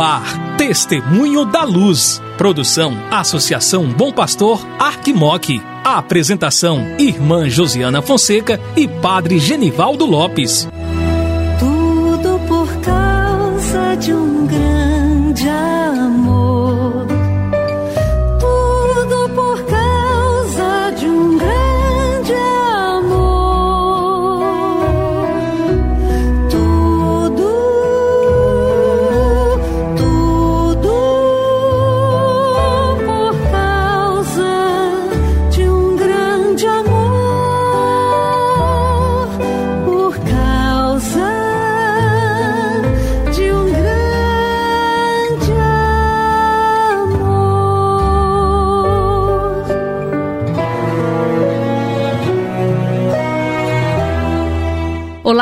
Ar, Testemunho da Luz. Produção, Associação Bom Pastor, Arquimoc. Apresentação, Irmã Josiana Fonseca e Padre Genivaldo Lopes. Tudo por causa de um grande amor.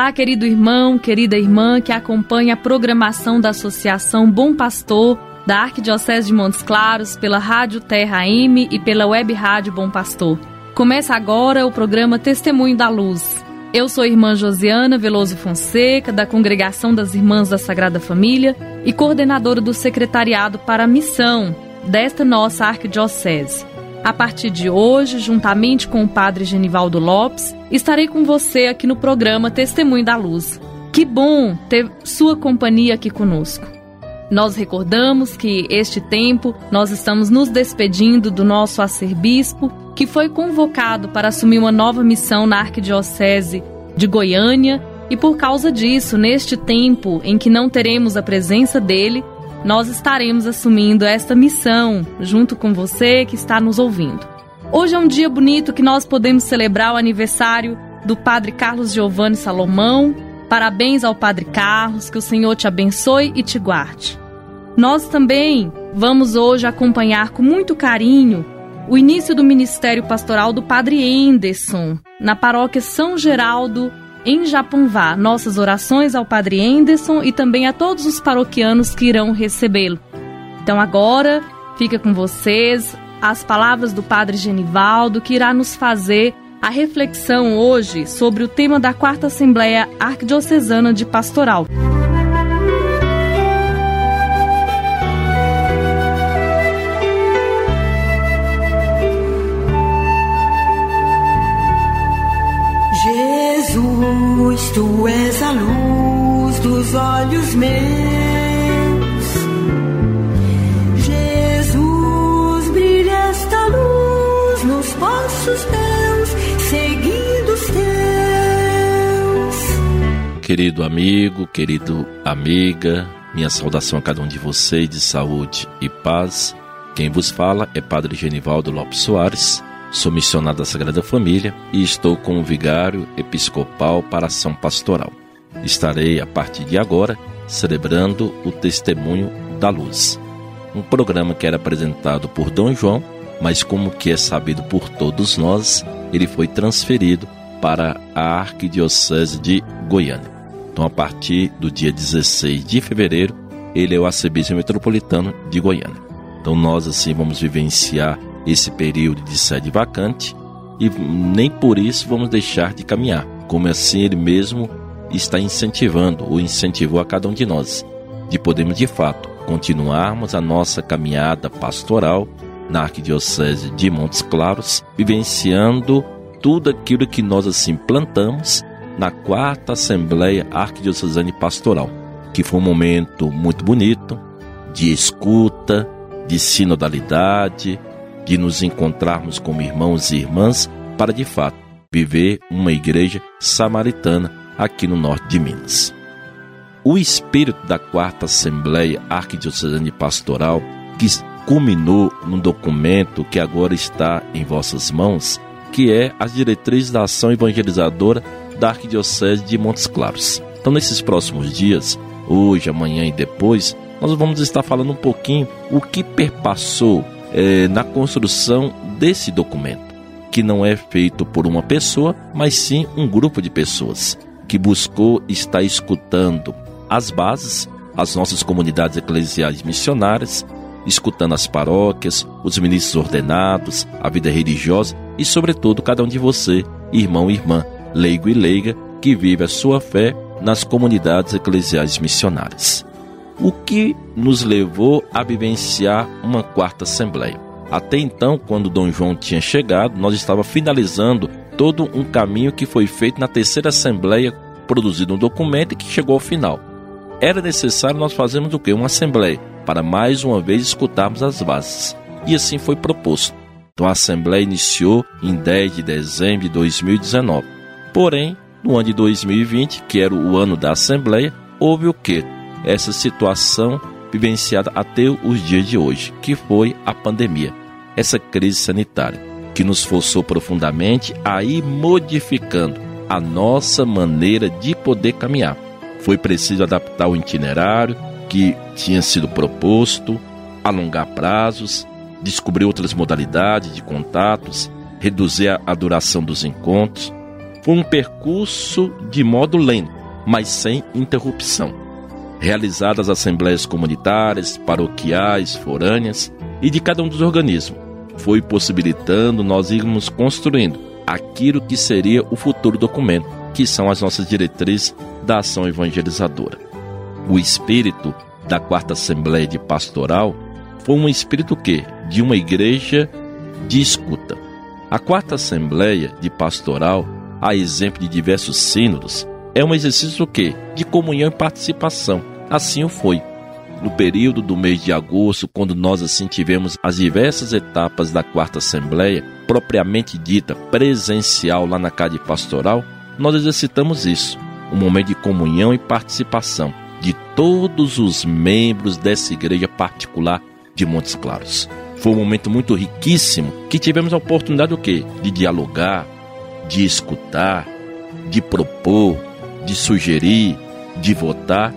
Olá, querido irmão, querida irmã que acompanha a programação da Associação Bom Pastor da Arquidiocese de Montes Claros pela Rádio Terra M e pela Web Rádio Bom Pastor. Começa agora o programa Testemunho da Luz. Eu sou a irmã Josiana Veloso Fonseca, da Congregação das Irmãs da Sagrada Família e coordenadora do Secretariado para a Missão desta nossa arquidiocese. A partir de hoje, juntamente com o Padre Genivaldo Lopes, estarei com você aqui no programa Testemunho da Luz. Que bom ter sua companhia aqui conosco. Nós recordamos que este tempo nós estamos nos despedindo do nosso arcebispo, que foi convocado para assumir uma nova missão na Arquidiocese de Goiânia, e por causa disso, neste tempo em que não teremos a presença dele, nós estaremos assumindo esta missão junto com você que está nos ouvindo. Hoje é um dia bonito que nós podemos celebrar o aniversário do Padre Carlos Giovanni Salomão. Parabéns ao Padre Carlos, que o Senhor te abençoe e te guarde. Nós também vamos hoje acompanhar com muito carinho o início do ministério pastoral do Padre Enderson, na paróquia São Geraldo, em Japonvá. Nossas orações ao Padre Enderson e também a todos os paroquianos que irão recebê-lo. Então agora fica com vocês as palavras do Padre Genivaldo, que irá nos fazer a reflexão hoje sobre o tema da Quarta Assembleia Arquidiocesana de Pastoral. Querido amigo, querido amiga, minha saudação a cada um de vocês de saúde e paz. Quem vos fala é Padre Genivaldo Lopes Soares, sou missionário da Sagrada Família e estou como vigário episcopal para ação pastoral. Estarei a partir de agora celebrando o Testemunho da Luz, um programa que era apresentado por Dom João, mas como que é sabido por todos nós, ele foi transferido para a Arquidiocese de Goiânia. Então, a partir do dia 16 de fevereiro, ele é o arcebispo metropolitano de Goiânia. Então, nós assim vamos vivenciar esse período de sede vacante e nem por isso vamos deixar de caminhar, como assim ele mesmo está incentivando ou incentivou a cada um de nós, de podermos de fato continuarmos a nossa caminhada pastoral na Arquidiocese de Montes Claros, vivenciando tudo aquilo que nós assim plantamos na quarta Assembleia Arquidiocesana Pastoral, que foi um momento muito bonito de escuta, de sinodalidade, de nos encontrarmos como irmãos e irmãs para de fato viver uma igreja samaritana aqui no norte de Minas. O espírito da quarta Assembleia Arquidiocesana Pastoral, que culminou num documento que agora está em vossas mãos, que é as diretrizes da ação evangelizadora da Arquidiocese de Montes Claros. Então, nesses próximos dias, hoje, amanhã e depois, nós vamos estar falando um pouquinho o que perpassou é, na construção desse documento, que não é feito por uma pessoa, mas sim um grupo de pessoas que buscou estar escutando as bases, as nossas comunidades eclesiais missionárias, escutando as paróquias, os ministros ordenados, a vida religiosa e, sobretudo, cada um de você, irmão e irmã, leigo e leiga, que vive a sua fé nas comunidades eclesiais missionárias. o que nos levou a vivenciar uma quarta assembleia. Até então, quando Dom João tinha chegado, nós estava finalizando todo um caminho que foi feito na terceira assembleia, produzido um documento que chegou ao final. Era necessário nós fazermos o que? Uma assembleia, para mais uma vez escutarmos as bases. E assim foi proposto. Então a assembleia iniciou em 10 de dezembro de 2019. Porém, no ano de 2020, que era o ano da assembleia, houve o que? Essa situação vivenciada até os dias de hoje, que foi a pandemia essa crise sanitária, que nos forçou profundamente a ir modificando a nossa maneira de poder caminhar. Foi preciso adaptar o itinerário que tinha sido proposto, alongar prazos, descobrir outras modalidades de contatos, reduzir a duração dos encontros. Foi um percurso de modo lento, mas sem interrupção. Realizadas assembleias comunitárias, paroquiais, forâneas e de cada um dos organismos, foi possibilitando nós irmos construindo aquilo que seria o futuro documento, que são as nossas diretrizes da ação evangelizadora. O espírito da quarta assembleia de pastoral foi um espírito que de uma igreja de escuta. A quarta assembleia de pastoral, a exemplo de diversos sínodos, é um exercício que de comunhão e participação. Assim o foi no período do mês de agosto, quando nós assim tivemos as diversas etapas da quarta assembleia, propriamente dita presencial lá na Casa Pastoral, nós exercitamos isso, um momento de comunhão e participação de todos os membros dessa igreja particular de Montes Claros. Foi um momento muito riquíssimo que tivemos a oportunidade o quê? De dialogar, de escutar, de propor, de sugerir, de votar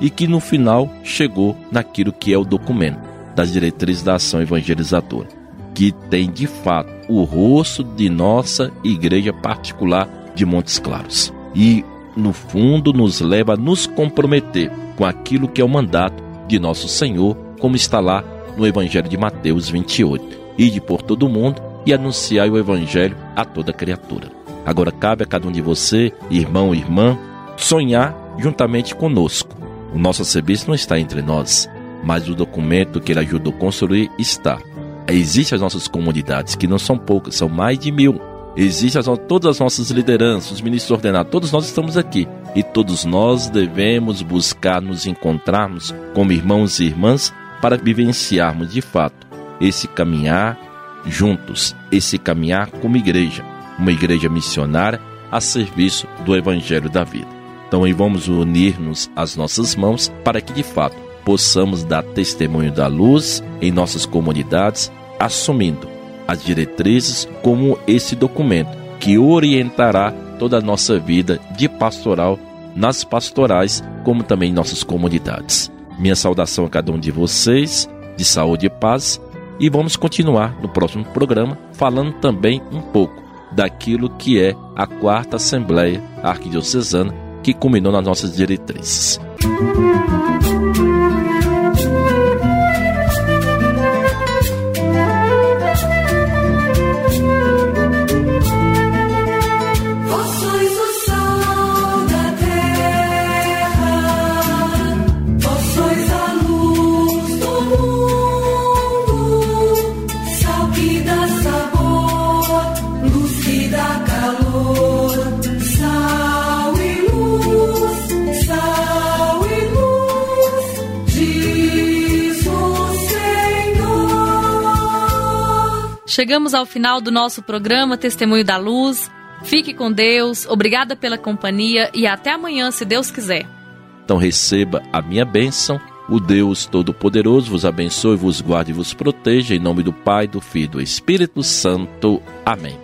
e que no final chegou naquilo que é o documento das diretrizes da ação evangelizadora, que tem de fato o rosto de nossa igreja particular de Montes Claros. E no fundo nos leva a nos comprometer com aquilo que é o mandato de nosso Senhor, como está lá no Evangelho de Mateus 28. Ide por todo o mundo e anunciai o Evangelho a toda criatura. Agora cabe a cada um de você, irmão e irmã, sonhar juntamente conosco o nosso serviço não está entre nós, mas o documento que ele ajudou a construir está. Existem as nossas comunidades, que não são poucas, são mais de mil. Existem as, todas as nossas lideranças, os ministros ordenados, todos nós estamos aqui. E todos nós devemos buscar nos encontrarmos como irmãos e irmãs para vivenciarmos de fato esse caminhar juntos, esse caminhar como igreja, uma igreja missionária a serviço do Evangelho da vida. Então aí vamos unir-nos às nossas mãos para que de fato possamos dar testemunho da luz em nossas comunidades, assumindo as diretrizes como esse documento que orientará toda a nossa vida de pastoral nas pastorais, como também em nossas comunidades. Minha saudação a cada um de vocês, de saúde e paz, e vamos continuar no próximo programa falando também um pouco daquilo que é a quarta Assembleia Arquidiocesana que culminou nas nossas diretrizes. Chegamos ao final do nosso programa Testemunho da Luz. Fique com Deus, obrigada pela companhia e até amanhã, se Deus quiser. Então receba a minha bênção. O Deus Todo-Poderoso vos abençoe, vos guarde e vos proteja. Em nome do Pai, do Filho e do Espírito Santo. Amém.